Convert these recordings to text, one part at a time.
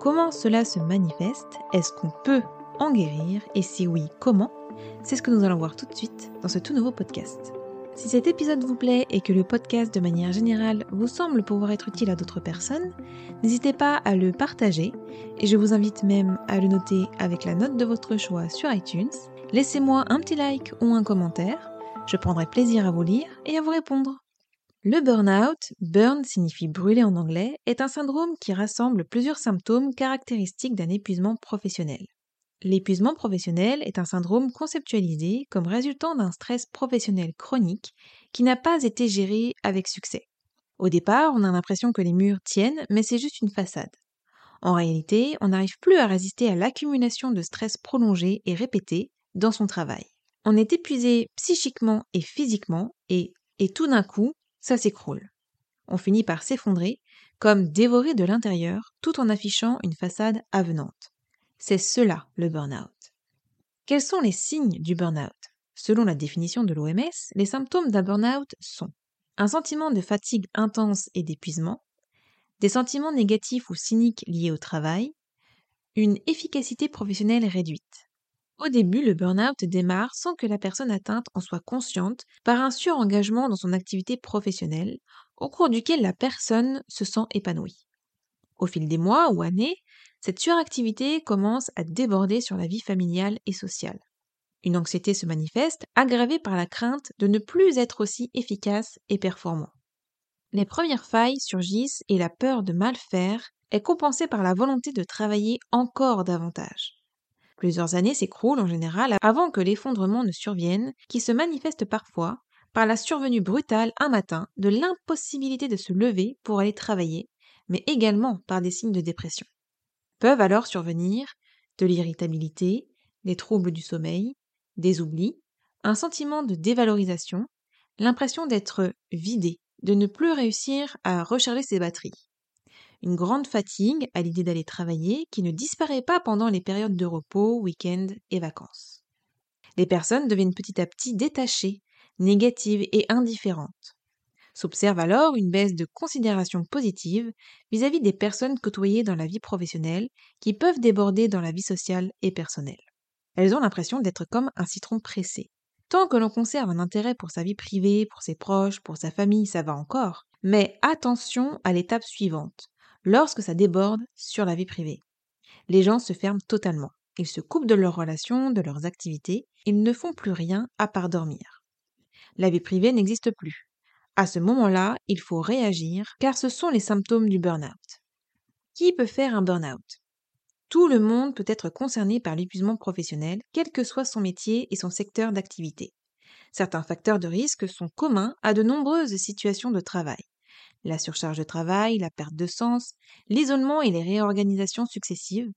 Comment cela se manifeste? Est-ce qu'on peut en guérir? Et si oui, comment? C'est ce que nous allons voir tout de suite dans ce tout nouveau podcast. Si cet épisode vous plaît et que le podcast de manière générale vous semble pouvoir être utile à d'autres personnes, n'hésitez pas à le partager et je vous invite même à le noter avec la note de votre choix sur iTunes. Laissez-moi un petit like ou un commentaire, je prendrai plaisir à vous lire et à vous répondre. Le burn-out, burn signifie brûler en anglais, est un syndrome qui rassemble plusieurs symptômes caractéristiques d'un épuisement professionnel. L'épuisement professionnel est un syndrome conceptualisé comme résultant d'un stress professionnel chronique qui n'a pas été géré avec succès. Au départ, on a l'impression que les murs tiennent, mais c'est juste une façade. En réalité, on n'arrive plus à résister à l'accumulation de stress prolongé et répété dans son travail. On est épuisé psychiquement et physiquement, et, et tout d'un coup, ça s'écroule. On finit par s'effondrer, comme dévoré de l'intérieur, tout en affichant une façade avenante. C'est cela le burn-out. Quels sont les signes du burn-out? Selon la définition de l'OMS, les symptômes d'un burn-out sont un sentiment de fatigue intense et d'épuisement, des sentiments négatifs ou cyniques liés au travail, une efficacité professionnelle réduite. Au début, le burn-out démarre sans que la personne atteinte en soit consciente par un surengagement dans son activité professionnelle, au cours duquel la personne se sent épanouie. Au fil des mois ou années, cette suractivité commence à déborder sur la vie familiale et sociale. Une anxiété se manifeste, aggravée par la crainte de ne plus être aussi efficace et performant. Les premières failles surgissent et la peur de mal faire est compensée par la volonté de travailler encore davantage. Plusieurs années s'écroulent en général avant que l'effondrement ne survienne, qui se manifeste parfois par la survenue brutale un matin de l'impossibilité de se lever pour aller travailler, mais également par des signes de dépression. Peuvent alors survenir de l'irritabilité, des troubles du sommeil, des oublis, un sentiment de dévalorisation, l'impression d'être vidé, de ne plus réussir à recharger ses batteries une grande fatigue à l'idée d'aller travailler qui ne disparaît pas pendant les périodes de repos, week-ends et vacances. Les personnes deviennent petit à petit détachées, négatives et indifférentes. S'observe alors une baisse de considération positive vis-à-vis des personnes côtoyées dans la vie professionnelle qui peuvent déborder dans la vie sociale et personnelle. Elles ont l'impression d'être comme un citron pressé. Tant que l'on conserve un intérêt pour sa vie privée, pour ses proches, pour sa famille, ça va encore. Mais attention à l'étape suivante, lorsque ça déborde sur la vie privée. Les gens se ferment totalement. Ils se coupent de leurs relations, de leurs activités, ils ne font plus rien à part dormir. La vie privée n'existe plus. À ce moment-là, il faut réagir car ce sont les symptômes du burn-out. Qui peut faire un burn-out? Tout le monde peut être concerné par l'épuisement professionnel, quel que soit son métier et son secteur d'activité. Certains facteurs de risque sont communs à de nombreuses situations de travail la surcharge de travail, la perte de sens, l'isolement et les réorganisations successives,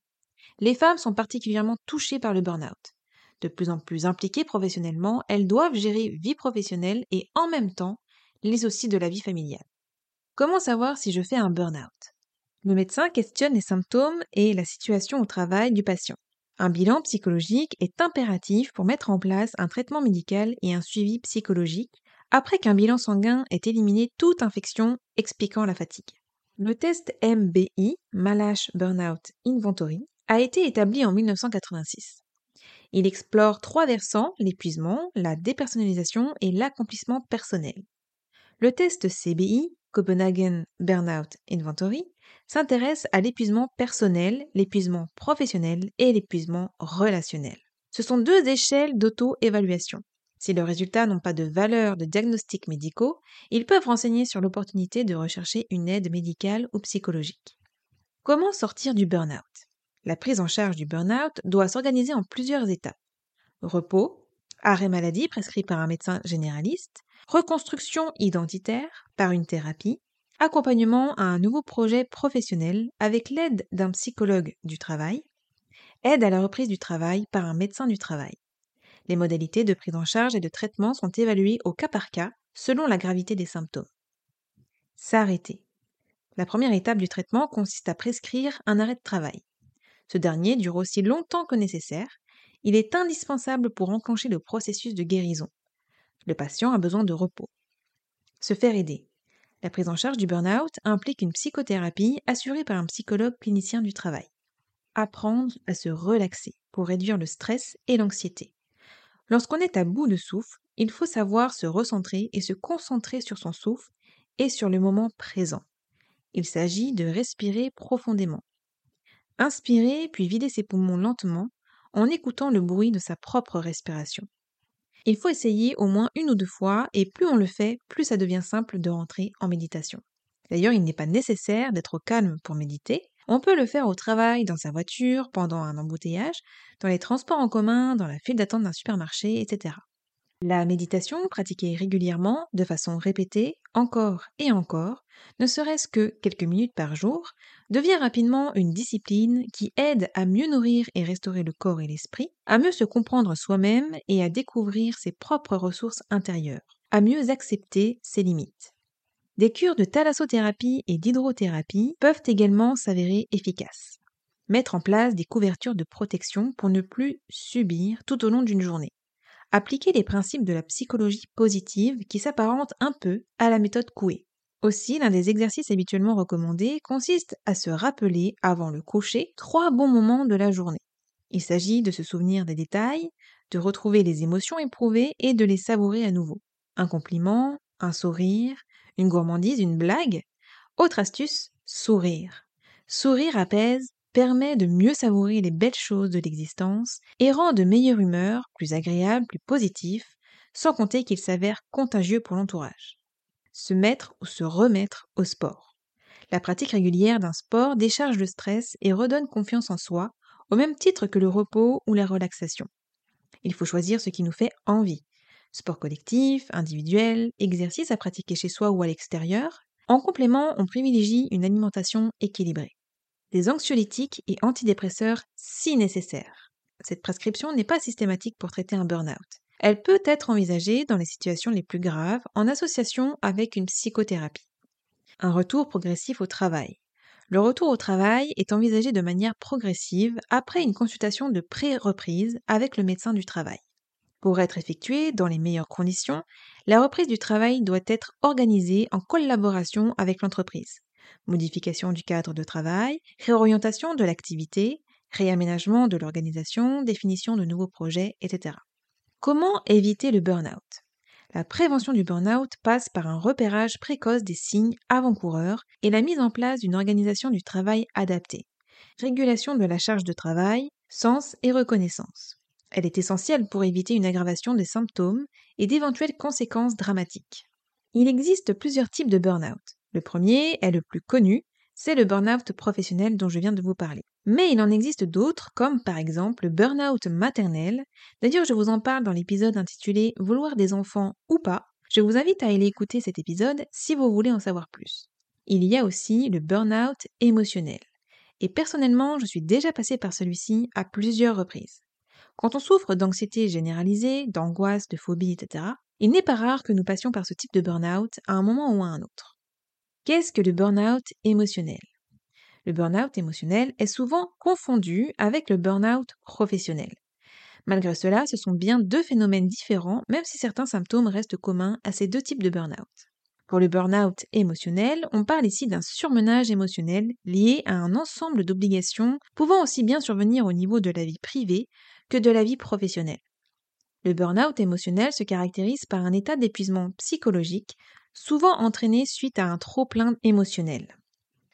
les femmes sont particulièrement touchées par le burn-out. De plus en plus impliquées professionnellement, elles doivent gérer vie professionnelle et en même temps les soucis de la vie familiale. Comment savoir si je fais un burn-out? Le médecin questionne les symptômes et la situation au travail du patient. Un bilan psychologique est impératif pour mettre en place un traitement médical et un suivi psychologique après qu'un bilan sanguin ait éliminé toute infection expliquant la fatigue. Le test MBI, Malash Burnout Inventory, a été établi en 1986. Il explore trois versants, l'épuisement, la dépersonnalisation et l'accomplissement personnel. Le test CBI, Copenhagen Burnout Inventory, s'intéresse à l'épuisement personnel, l'épuisement professionnel et l'épuisement relationnel. Ce sont deux échelles d'auto-évaluation. Si leurs résultats n'ont pas de valeur de diagnostic médicaux, ils peuvent renseigner sur l'opportunité de rechercher une aide médicale ou psychologique. Comment sortir du burn-out? La prise en charge du burn-out doit s'organiser en plusieurs étapes. Repos, arrêt maladie prescrit par un médecin généraliste, reconstruction identitaire par une thérapie, accompagnement à un nouveau projet professionnel avec l'aide d'un psychologue du travail, aide à la reprise du travail par un médecin du travail. Les modalités de prise en charge et de traitement sont évaluées au cas par cas selon la gravité des symptômes. S'arrêter. La première étape du traitement consiste à prescrire un arrêt de travail. Ce dernier dure aussi longtemps que nécessaire. Il est indispensable pour enclencher le processus de guérison. Le patient a besoin de repos. Se faire aider. La prise en charge du burn-out implique une psychothérapie assurée par un psychologue clinicien du travail. Apprendre à se relaxer pour réduire le stress et l'anxiété. Lorsqu'on est à bout de souffle, il faut savoir se recentrer et se concentrer sur son souffle et sur le moment présent. Il s'agit de respirer profondément. Inspirer puis vider ses poumons lentement en écoutant le bruit de sa propre respiration. Il faut essayer au moins une ou deux fois et plus on le fait, plus ça devient simple de rentrer en méditation. D'ailleurs, il n'est pas nécessaire d'être calme pour méditer. On peut le faire au travail, dans sa voiture, pendant un embouteillage, dans les transports en commun, dans la file d'attente d'un supermarché, etc. La méditation, pratiquée régulièrement, de façon répétée, encore et encore, ne serait-ce que quelques minutes par jour, devient rapidement une discipline qui aide à mieux nourrir et restaurer le corps et l'esprit, à mieux se comprendre soi-même et à découvrir ses propres ressources intérieures, à mieux accepter ses limites. Des cures de thalassothérapie et d'hydrothérapie peuvent également s'avérer efficaces. Mettre en place des couvertures de protection pour ne plus subir tout au long d'une journée. Appliquer les principes de la psychologie positive qui s'apparente un peu à la méthode Coué. Aussi, l'un des exercices habituellement recommandés consiste à se rappeler, avant le coucher, trois bons moments de la journée. Il s'agit de se souvenir des détails, de retrouver les émotions éprouvées et de les savourer à nouveau. Un compliment, un sourire, une gourmandise, une blague. Autre astuce, sourire. Sourire apaise, permet de mieux savourer les belles choses de l'existence et rend de meilleure humeur, plus agréable, plus positif, sans compter qu'il s'avère contagieux pour l'entourage. Se mettre ou se remettre au sport. La pratique régulière d'un sport décharge le stress et redonne confiance en soi, au même titre que le repos ou la relaxation. Il faut choisir ce qui nous fait envie. Sport collectif, individuel, exercice à pratiquer chez soi ou à l'extérieur. En complément, on privilégie une alimentation équilibrée. Des anxiolytiques et antidépresseurs si nécessaires. Cette prescription n'est pas systématique pour traiter un burn-out. Elle peut être envisagée dans les situations les plus graves en association avec une psychothérapie. Un retour progressif au travail. Le retour au travail est envisagé de manière progressive après une consultation de pré-reprise avec le médecin du travail. Pour être effectuée dans les meilleures conditions, la reprise du travail doit être organisée en collaboration avec l'entreprise. Modification du cadre de travail, réorientation de l'activité, réaménagement de l'organisation, définition de nouveaux projets, etc. Comment éviter le burn-out? La prévention du burn-out passe par un repérage précoce des signes avant-coureurs et la mise en place d'une organisation du travail adaptée. Régulation de la charge de travail, sens et reconnaissance. Elle est essentielle pour éviter une aggravation des symptômes et d'éventuelles conséquences dramatiques. Il existe plusieurs types de burn-out. Le premier est le plus connu, c'est le burn-out professionnel dont je viens de vous parler. Mais il en existe d'autres, comme par exemple le burn-out maternel. D'ailleurs, je vous en parle dans l'épisode intitulé Vouloir des enfants ou pas. Je vous invite à aller écouter cet épisode si vous voulez en savoir plus. Il y a aussi le burn-out émotionnel. Et personnellement, je suis déjà passée par celui-ci à plusieurs reprises. Quand on souffre d'anxiété généralisée, d'angoisse, de phobie, etc., il n'est pas rare que nous passions par ce type de burn-out à un moment ou à un autre. Qu'est-ce que le burn-out émotionnel? Le burn-out émotionnel est souvent confondu avec le burn-out professionnel. Malgré cela, ce sont bien deux phénomènes différents, même si certains symptômes restent communs à ces deux types de burn-out. Pour le burn-out émotionnel, on parle ici d'un surmenage émotionnel lié à un ensemble d'obligations pouvant aussi bien survenir au niveau de la vie privée que de la vie professionnelle. Le burn-out émotionnel se caractérise par un état d'épuisement psychologique, souvent entraîné suite à un trop-plein émotionnel.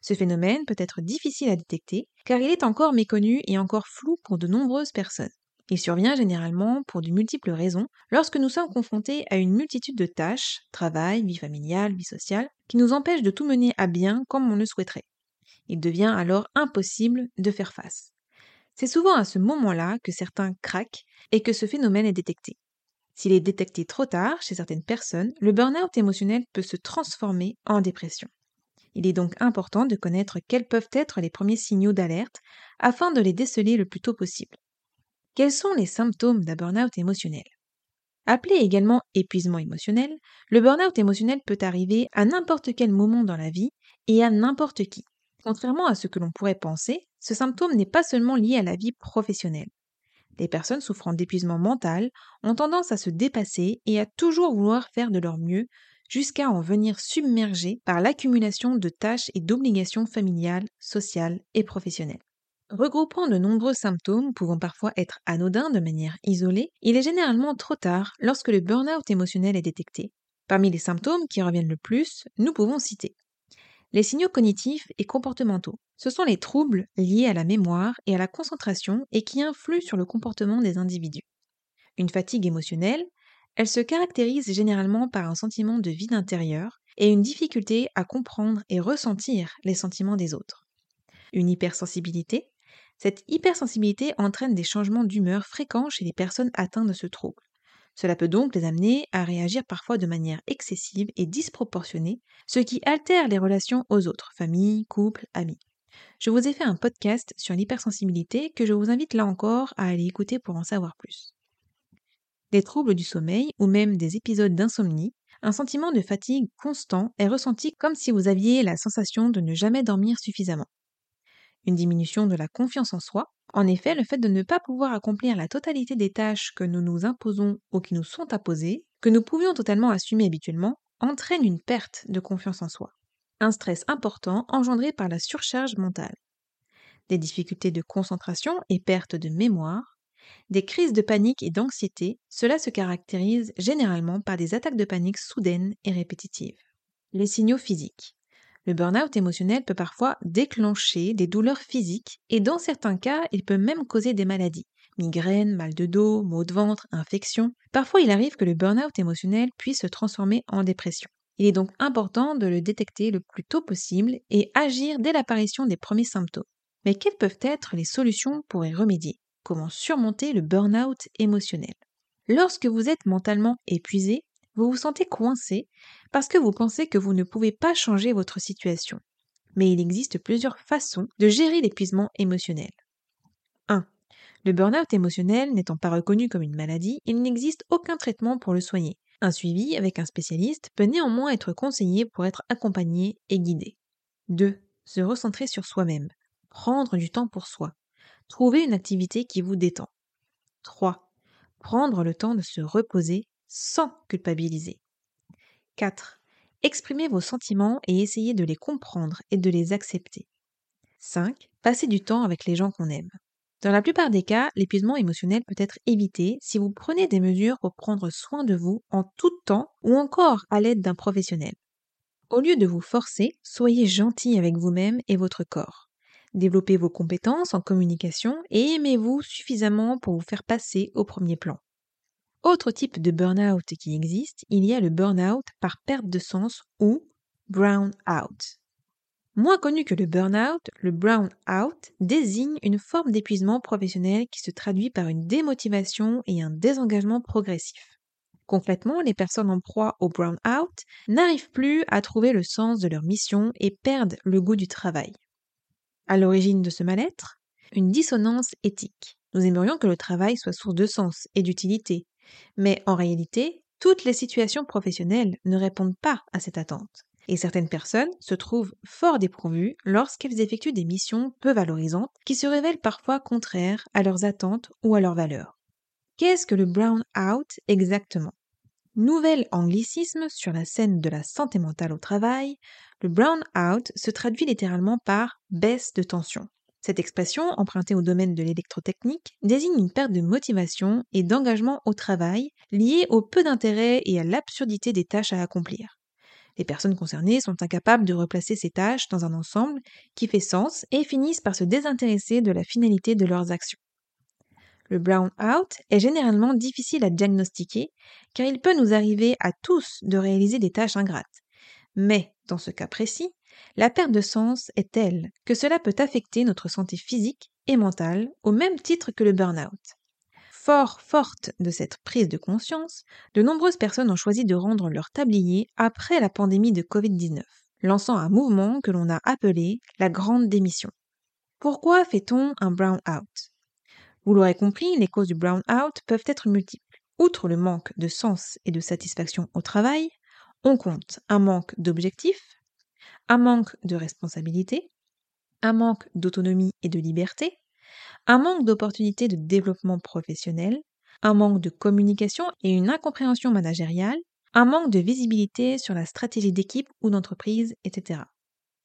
Ce phénomène peut être difficile à détecter car il est encore méconnu et encore flou pour de nombreuses personnes. Il survient généralement pour de multiples raisons lorsque nous sommes confrontés à une multitude de tâches, travail, vie familiale, vie sociale, qui nous empêchent de tout mener à bien comme on le souhaiterait. Il devient alors impossible de faire face. C'est souvent à ce moment-là que certains craquent et que ce phénomène est détecté. S'il est détecté trop tard chez certaines personnes, le burn-out émotionnel peut se transformer en dépression. Il est donc important de connaître quels peuvent être les premiers signaux d'alerte afin de les déceler le plus tôt possible. Quels sont les symptômes d'un burn-out émotionnel? Appelé également épuisement émotionnel, le burn-out émotionnel peut arriver à n'importe quel moment dans la vie et à n'importe qui. Contrairement à ce que l'on pourrait penser, ce symptôme n'est pas seulement lié à la vie professionnelle. Les personnes souffrant d'épuisement mental ont tendance à se dépasser et à toujours vouloir faire de leur mieux jusqu'à en venir submergées par l'accumulation de tâches et d'obligations familiales, sociales et professionnelles. Regroupant de nombreux symptômes pouvant parfois être anodins de manière isolée, il est généralement trop tard lorsque le burn-out émotionnel est détecté. Parmi les symptômes qui reviennent le plus, nous pouvons citer les signaux cognitifs et comportementaux. Ce sont les troubles liés à la mémoire et à la concentration et qui influent sur le comportement des individus. Une fatigue émotionnelle, elle se caractérise généralement par un sentiment de vide intérieur et une difficulté à comprendre et ressentir les sentiments des autres. Une hypersensibilité, cette hypersensibilité entraîne des changements d'humeur fréquents chez les personnes atteintes de ce trouble. Cela peut donc les amener à réagir parfois de manière excessive et disproportionnée, ce qui altère les relations aux autres, famille, couple, amis. Je vous ai fait un podcast sur l'hypersensibilité que je vous invite là encore à aller écouter pour en savoir plus. Des troubles du sommeil ou même des épisodes d'insomnie, un sentiment de fatigue constant est ressenti comme si vous aviez la sensation de ne jamais dormir suffisamment. Une diminution de la confiance en soi, en effet, le fait de ne pas pouvoir accomplir la totalité des tâches que nous nous imposons ou qui nous sont imposées, que nous pouvions totalement assumer habituellement, entraîne une perte de confiance en soi. Un stress important engendré par la surcharge mentale. Des difficultés de concentration et perte de mémoire. Des crises de panique et d'anxiété, cela se caractérise généralement par des attaques de panique soudaines et répétitives. Les signaux physiques. Le burn-out émotionnel peut parfois déclencher des douleurs physiques et dans certains cas, il peut même causer des maladies. Migraines, mal de dos, maux de ventre, infections. Parfois, il arrive que le burn-out émotionnel puisse se transformer en dépression. Il est donc important de le détecter le plus tôt possible et agir dès l'apparition des premiers symptômes. Mais quelles peuvent être les solutions pour y remédier? Comment surmonter le burn-out émotionnel? Lorsque vous êtes mentalement épuisé, vous vous sentez coincé parce que vous pensez que vous ne pouvez pas changer votre situation. Mais il existe plusieurs façons de gérer l'épuisement émotionnel. 1. Le burn-out émotionnel n'étant pas reconnu comme une maladie, il n'existe aucun traitement pour le soigner. Un suivi avec un spécialiste peut néanmoins être conseillé pour être accompagné et guidé. 2. Se recentrer sur soi-même. Prendre du temps pour soi. Trouver une activité qui vous détend. 3. Prendre le temps de se reposer sans culpabiliser. 4. Exprimez vos sentiments et essayez de les comprendre et de les accepter. 5. Passez du temps avec les gens qu'on aime. Dans la plupart des cas, l'épuisement émotionnel peut être évité si vous prenez des mesures pour prendre soin de vous en tout temps ou encore à l'aide d'un professionnel. Au lieu de vous forcer, soyez gentil avec vous-même et votre corps. Développez vos compétences en communication et aimez-vous suffisamment pour vous faire passer au premier plan. Autre type de burn-out qui existe, il y a le burn-out par perte de sens ou brown out. Moins connu que le burn-out, le brown out désigne une forme d'épuisement professionnel qui se traduit par une démotivation et un désengagement progressif. Concrètement, les personnes en proie au brown out n'arrivent plus à trouver le sens de leur mission et perdent le goût du travail. À l'origine de ce mal-être, une dissonance éthique. Nous aimerions que le travail soit source de sens et d'utilité, mais en réalité, toutes les situations professionnelles ne répondent pas à cette attente. Et certaines personnes se trouvent fort dépourvues lorsqu'elles effectuent des missions peu valorisantes qui se révèlent parfois contraires à leurs attentes ou à leurs valeurs. Qu'est-ce que le brown out exactement? Nouvel anglicisme sur la scène de la santé mentale au travail, le brown out se traduit littéralement par baisse de tension. Cette expression, empruntée au domaine de l'électrotechnique, désigne une perte de motivation et d'engagement au travail liée au peu d'intérêt et à l'absurdité des tâches à accomplir. Les personnes concernées sont incapables de replacer ces tâches dans un ensemble qui fait sens et finissent par se désintéresser de la finalité de leurs actions. Le brown-out est généralement difficile à diagnostiquer car il peut nous arriver à tous de réaliser des tâches ingrates. Mais, dans ce cas précis, la perte de sens est telle que cela peut affecter notre santé physique et mentale au même titre que le burn-out. Fort forte de cette prise de conscience, de nombreuses personnes ont choisi de rendre leur tablier après la pandémie de Covid-19, lançant un mouvement que l'on a appelé la grande démission. Pourquoi fait-on un brown-out? Vous l'aurez compris, les causes du brown-out peuvent être multiples. Outre le manque de sens et de satisfaction au travail, on compte un manque d'objectifs, un manque de responsabilité, un manque d'autonomie et de liberté, un manque d'opportunités de développement professionnel, un manque de communication et une incompréhension managériale, un manque de visibilité sur la stratégie d'équipe ou d'entreprise, etc.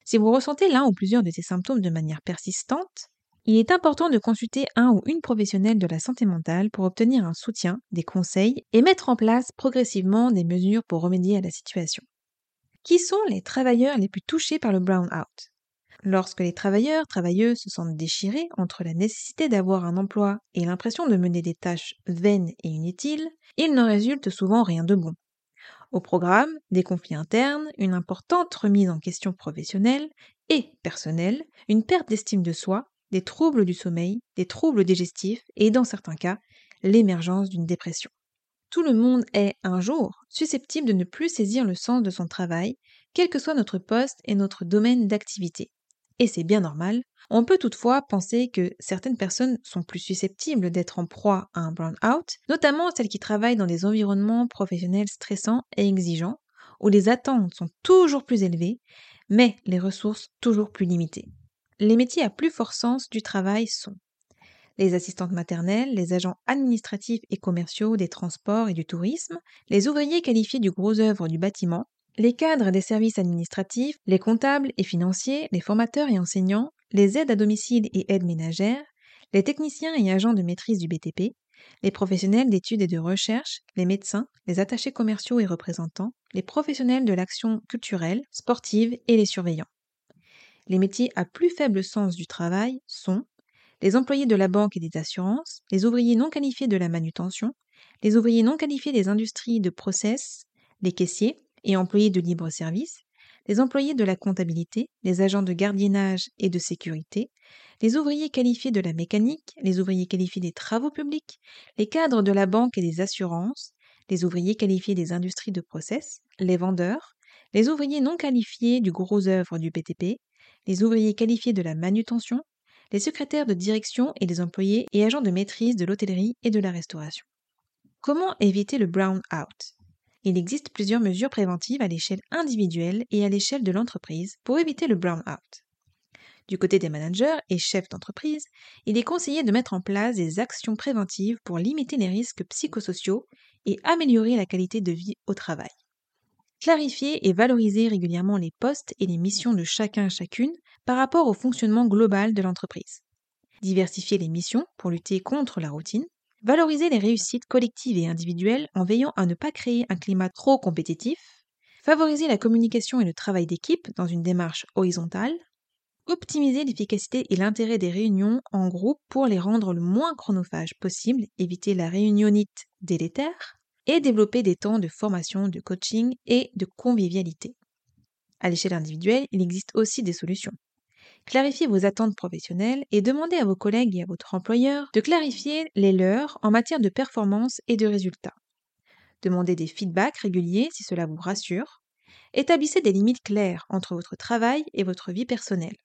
Si vous ressentez l'un ou plusieurs de ces symptômes de manière persistante, il est important de consulter un ou une professionnelle de la santé mentale pour obtenir un soutien, des conseils et mettre en place progressivement des mesures pour remédier à la situation. Qui sont les travailleurs les plus touchés par le brown-out? Lorsque les travailleurs, travailleuses se sentent déchirés entre la nécessité d'avoir un emploi et l'impression de mener des tâches vaines et inutiles, il n'en résulte souvent rien de bon. Au programme, des conflits internes, une importante remise en question professionnelle et personnelle, une perte d'estime de soi, des troubles du sommeil, des troubles digestifs et, dans certains cas, l'émergence d'une dépression. Tout le monde est, un jour, susceptible de ne plus saisir le sens de son travail, quel que soit notre poste et notre domaine d'activité et c'est bien normal, on peut toutefois penser que certaines personnes sont plus susceptibles d'être en proie à un burn-out, notamment celles qui travaillent dans des environnements professionnels stressants et exigeants, où les attentes sont toujours plus élevées, mais les ressources toujours plus limitées. Les métiers à plus fort sens du travail sont les assistantes maternelles, les agents administratifs et commerciaux des transports et du tourisme, les ouvriers qualifiés du gros œuvre du bâtiment, les cadres des services administratifs, les comptables et financiers, les formateurs et enseignants, les aides à domicile et aides ménagères, les techniciens et agents de maîtrise du BTP, les professionnels d'études et de recherche, les médecins, les attachés commerciaux et représentants, les professionnels de l'action culturelle, sportive et les surveillants. Les métiers à plus faible sens du travail sont les employés de la banque et des assurances, les ouvriers non qualifiés de la manutention, les ouvriers non qualifiés des industries de process, les caissiers, et employés de libre service, les employés de la comptabilité, les agents de gardiennage et de sécurité, les ouvriers qualifiés de la mécanique, les ouvriers qualifiés des travaux publics, les cadres de la banque et des assurances, les ouvriers qualifiés des industries de process, les vendeurs, les ouvriers non qualifiés du gros œuvre du BTP, les ouvriers qualifiés de la manutention, les secrétaires de direction et les employés et agents de maîtrise de l'hôtellerie et de la restauration. Comment éviter le brown out il existe plusieurs mesures préventives à l'échelle individuelle et à l'échelle de l'entreprise pour éviter le brown-out. Du côté des managers et chefs d'entreprise, il est conseillé de mettre en place des actions préventives pour limiter les risques psychosociaux et améliorer la qualité de vie au travail. Clarifier et valoriser régulièrement les postes et les missions de chacun chacune par rapport au fonctionnement global de l'entreprise. Diversifier les missions pour lutter contre la routine Valoriser les réussites collectives et individuelles en veillant à ne pas créer un climat trop compétitif. Favoriser la communication et le travail d'équipe dans une démarche horizontale. Optimiser l'efficacité et l'intérêt des réunions en groupe pour les rendre le moins chronophages possible, éviter la réunionite délétère et développer des temps de formation, de coaching et de convivialité. À l'échelle individuelle, il existe aussi des solutions. Clarifiez vos attentes professionnelles et demandez à vos collègues et à votre employeur de clarifier les leurs en matière de performance et de résultats. Demandez des feedbacks réguliers si cela vous rassure. Établissez des limites claires entre votre travail et votre vie personnelle.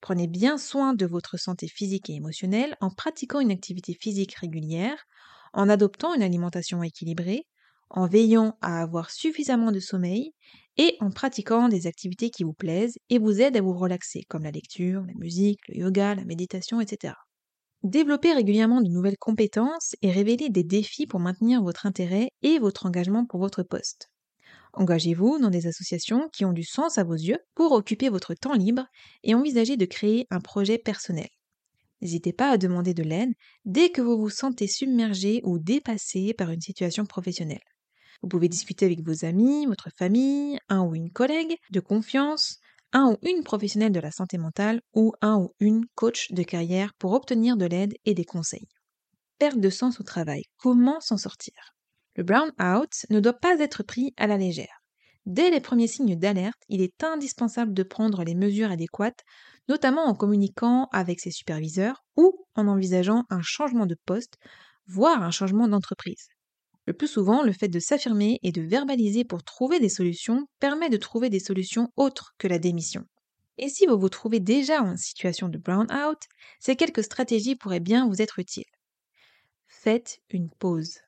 Prenez bien soin de votre santé physique et émotionnelle en pratiquant une activité physique régulière, en adoptant une alimentation équilibrée, en veillant à avoir suffisamment de sommeil et en pratiquant des activités qui vous plaisent et vous aident à vous relaxer, comme la lecture, la musique, le yoga, la méditation, etc. Développez régulièrement de nouvelles compétences et révélez des défis pour maintenir votre intérêt et votre engagement pour votre poste. Engagez-vous dans des associations qui ont du sens à vos yeux pour occuper votre temps libre et envisagez de créer un projet personnel. N'hésitez pas à demander de l'aide dès que vous vous sentez submergé ou dépassé par une situation professionnelle. Vous pouvez discuter avec vos amis, votre famille, un ou une collègue de confiance, un ou une professionnelle de la santé mentale ou un ou une coach de carrière pour obtenir de l'aide et des conseils. perte de sens au travail. Comment s'en sortir? Le brown-out ne doit pas être pris à la légère. Dès les premiers signes d'alerte, il est indispensable de prendre les mesures adéquates, notamment en communiquant avec ses superviseurs ou en envisageant un changement de poste, voire un changement d'entreprise. Le plus souvent, le fait de s'affirmer et de verbaliser pour trouver des solutions permet de trouver des solutions autres que la démission. Et si vous vous trouvez déjà en situation de brown-out, ces quelques stratégies pourraient bien vous être utiles. Faites une pause.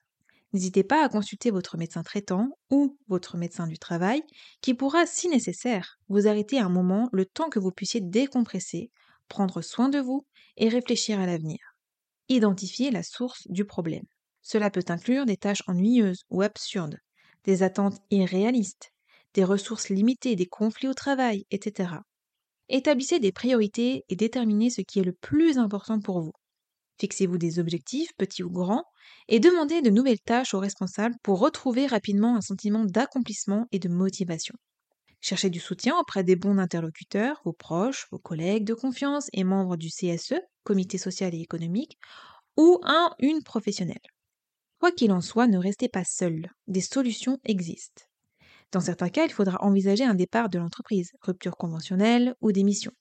N'hésitez pas à consulter votre médecin traitant ou votre médecin du travail qui pourra, si nécessaire, vous arrêter un moment le temps que vous puissiez décompresser, prendre soin de vous et réfléchir à l'avenir. Identifiez la source du problème. Cela peut inclure des tâches ennuyeuses ou absurdes, des attentes irréalistes, des ressources limitées, des conflits au travail, etc. Établissez des priorités et déterminez ce qui est le plus important pour vous. Fixez-vous des objectifs, petits ou grands, et demandez de nouvelles tâches aux responsables pour retrouver rapidement un sentiment d'accomplissement et de motivation. Cherchez du soutien auprès des bons interlocuteurs, vos proches, vos collègues de confiance et membres du CSE, Comité social et économique, ou un, une professionnelle. Quoi qu'il en soit, ne restez pas seul. Des solutions existent. Dans certains cas, il faudra envisager un départ de l'entreprise, rupture conventionnelle ou démission,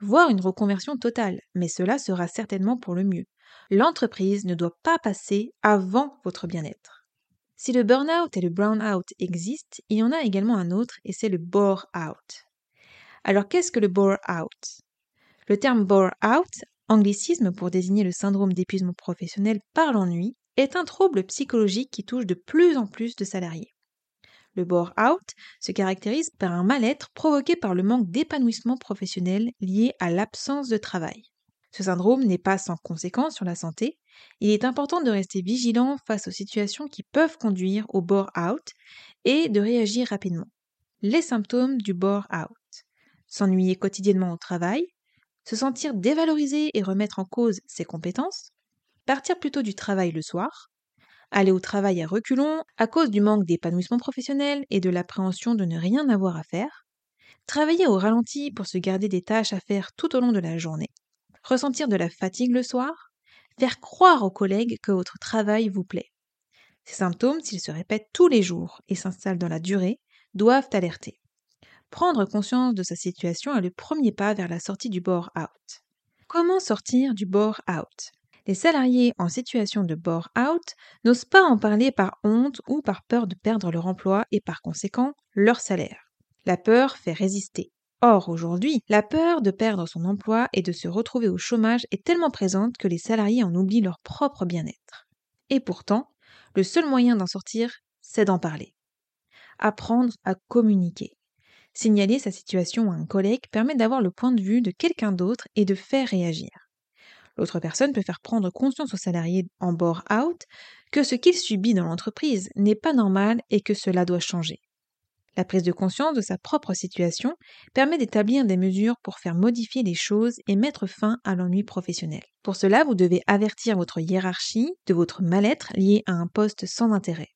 voire une reconversion totale, mais cela sera certainement pour le mieux. L'entreprise ne doit pas passer avant votre bien-être. Si le burn-out et le brown-out existent, il y en a également un autre et c'est le bore-out. Alors qu'est-ce que le bore-out? Le terme bore-out, anglicisme pour désigner le syndrome d'épuisement professionnel par l'ennui, est un trouble psychologique qui touche de plus en plus de salariés. Le bore-out se caractérise par un mal-être provoqué par le manque d'épanouissement professionnel lié à l'absence de travail. Ce syndrome n'est pas sans conséquences sur la santé. Il est important de rester vigilant face aux situations qui peuvent conduire au bore-out et de réagir rapidement. Les symptômes du bore-out. S'ennuyer quotidiennement au travail, se sentir dévalorisé et remettre en cause ses compétences, partir plutôt du travail le soir, aller au travail à reculons à cause du manque d'épanouissement professionnel et de l'appréhension de ne rien avoir à faire, travailler au ralenti pour se garder des tâches à faire tout au long de la journée, ressentir de la fatigue le soir, faire croire aux collègues que votre travail vous plaît. Ces symptômes, s'ils se répètent tous les jours et s'installent dans la durée, doivent alerter. Prendre conscience de sa situation est le premier pas vers la sortie du bore-out. Comment sortir du bore-out les salariés en situation de bore-out n'osent pas en parler par honte ou par peur de perdre leur emploi et par conséquent leur salaire. La peur fait résister. Or, aujourd'hui, la peur de perdre son emploi et de se retrouver au chômage est tellement présente que les salariés en oublient leur propre bien-être. Et pourtant, le seul moyen d'en sortir, c'est d'en parler. Apprendre à communiquer. Signaler sa situation à un collègue permet d'avoir le point de vue de quelqu'un d'autre et de faire réagir. L'autre personne peut faire prendre conscience au salarié en bore-out que ce qu'il subit dans l'entreprise n'est pas normal et que cela doit changer. La prise de conscience de sa propre situation permet d'établir des mesures pour faire modifier les choses et mettre fin à l'ennui professionnel. Pour cela, vous devez avertir votre hiérarchie de votre mal-être lié à un poste sans intérêt.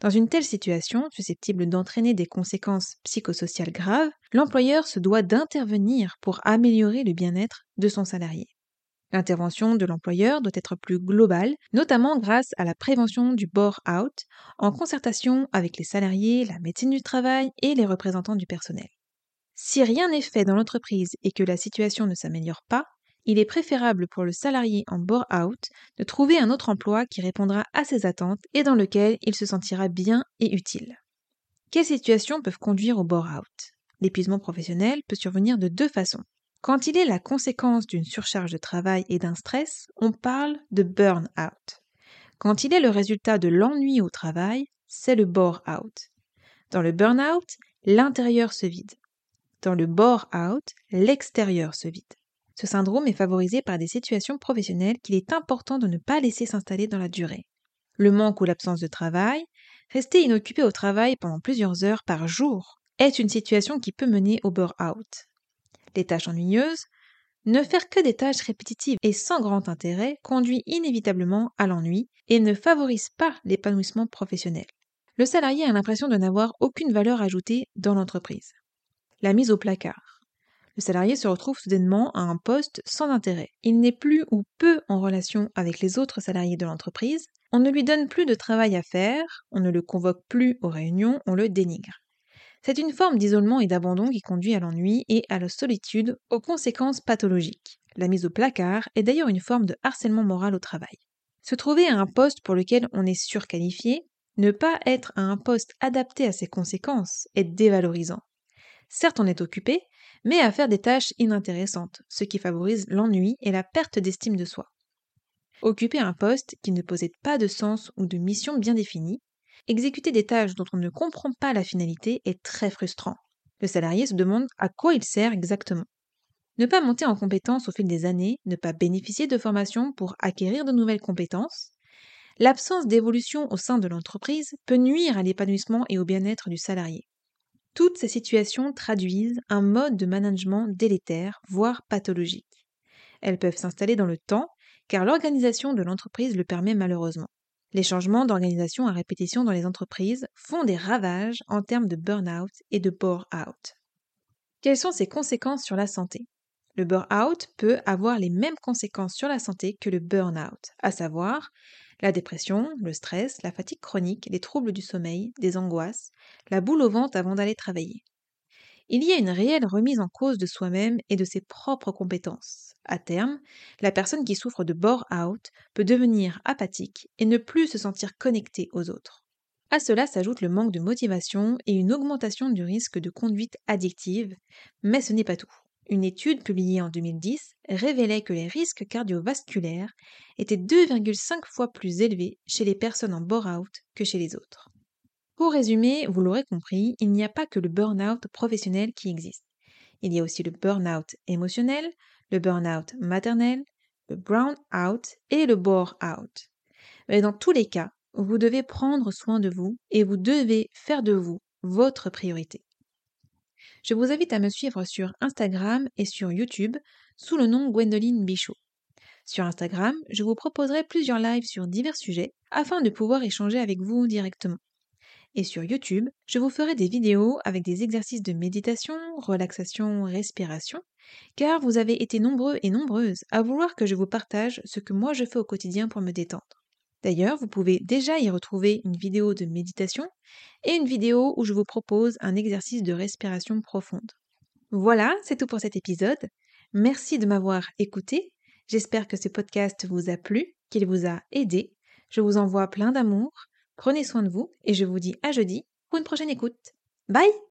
Dans une telle situation, susceptible d'entraîner des conséquences psychosociales graves, l'employeur se doit d'intervenir pour améliorer le bien-être de son salarié. L'intervention de l'employeur doit être plus globale, notamment grâce à la prévention du bore-out, en concertation avec les salariés, la médecine du travail et les représentants du personnel. Si rien n'est fait dans l'entreprise et que la situation ne s'améliore pas, il est préférable pour le salarié en bore-out de trouver un autre emploi qui répondra à ses attentes et dans lequel il se sentira bien et utile. Quelles situations peuvent conduire au bore-out L'épuisement professionnel peut survenir de deux façons. Quand il est la conséquence d'une surcharge de travail et d'un stress, on parle de burn-out. Quand il est le résultat de l'ennui au travail, c'est le bore-out. Dans le burn-out, l'intérieur se vide. Dans le bore-out, l'extérieur se vide. Ce syndrome est favorisé par des situations professionnelles qu'il est important de ne pas laisser s'installer dans la durée. Le manque ou l'absence de travail, rester inoccupé au travail pendant plusieurs heures par jour, est une situation qui peut mener au bore-out des tâches ennuyeuses, ne faire que des tâches répétitives et sans grand intérêt conduit inévitablement à l'ennui et ne favorise pas l'épanouissement professionnel. Le salarié a l'impression de n'avoir aucune valeur ajoutée dans l'entreprise. La mise au placard. Le salarié se retrouve soudainement à un poste sans intérêt. Il n'est plus ou peu en relation avec les autres salariés de l'entreprise, on ne lui donne plus de travail à faire, on ne le convoque plus aux réunions, on le dénigre. C'est une forme d'isolement et d'abandon qui conduit à l'ennui et à la solitude, aux conséquences pathologiques. La mise au placard est d'ailleurs une forme de harcèlement moral au travail. Se trouver à un poste pour lequel on est surqualifié, ne pas être à un poste adapté à ses conséquences est dévalorisant. Certes, on est occupé, mais à faire des tâches inintéressantes, ce qui favorise l'ennui et la perte d'estime de soi. Occuper un poste qui ne possède pas de sens ou de mission bien définie, exécuter des tâches dont on ne comprend pas la finalité est très frustrant. Le salarié se demande à quoi il sert exactement. Ne pas monter en compétences au fil des années, ne pas bénéficier de formation pour acquérir de nouvelles compétences, l'absence d'évolution au sein de l'entreprise peut nuire à l'épanouissement et au bien-être du salarié. Toutes ces situations traduisent un mode de management délétère, voire pathologique. Elles peuvent s'installer dans le temps, car l'organisation de l'entreprise le permet malheureusement. Les changements d'organisation à répétition dans les entreprises font des ravages en termes de burn-out et de bore-out. Quelles sont ses conséquences sur la santé? Le burn-out peut avoir les mêmes conséquences sur la santé que le burn-out, à savoir la dépression, le stress, la fatigue chronique, les troubles du sommeil, des angoisses, la boule au ventre avant d'aller travailler. Il y a une réelle remise en cause de soi-même et de ses propres compétences. À terme, la personne qui souffre de bore-out peut devenir apathique et ne plus se sentir connectée aux autres. À cela s'ajoute le manque de motivation et une augmentation du risque de conduite addictive, mais ce n'est pas tout. Une étude publiée en 2010 révélait que les risques cardiovasculaires étaient 2,5 fois plus élevés chez les personnes en bore-out que chez les autres. Pour résumer, vous l'aurez compris, il n'y a pas que le burn-out professionnel qui existe. Il y a aussi le burn-out émotionnel, le burn-out maternel, le brown-out et le bore-out. Mais dans tous les cas, vous devez prendre soin de vous et vous devez faire de vous votre priorité je vous invite à me suivre sur Instagram et sur YouTube sous le nom Gwendoline Bichot. Sur Instagram, je vous proposerai plusieurs lives sur divers sujets afin de pouvoir échanger avec vous directement. Et sur YouTube, je vous ferai des vidéos avec des exercices de méditation, relaxation, respiration, car vous avez été nombreux et nombreuses à vouloir que je vous partage ce que moi je fais au quotidien pour me détendre. D'ailleurs, vous pouvez déjà y retrouver une vidéo de méditation et une vidéo où je vous propose un exercice de respiration profonde. Voilà, c'est tout pour cet épisode. Merci de m'avoir écouté. J'espère que ce podcast vous a plu, qu'il vous a aidé. Je vous envoie plein d'amour. Prenez soin de vous et je vous dis à jeudi pour une prochaine écoute. Bye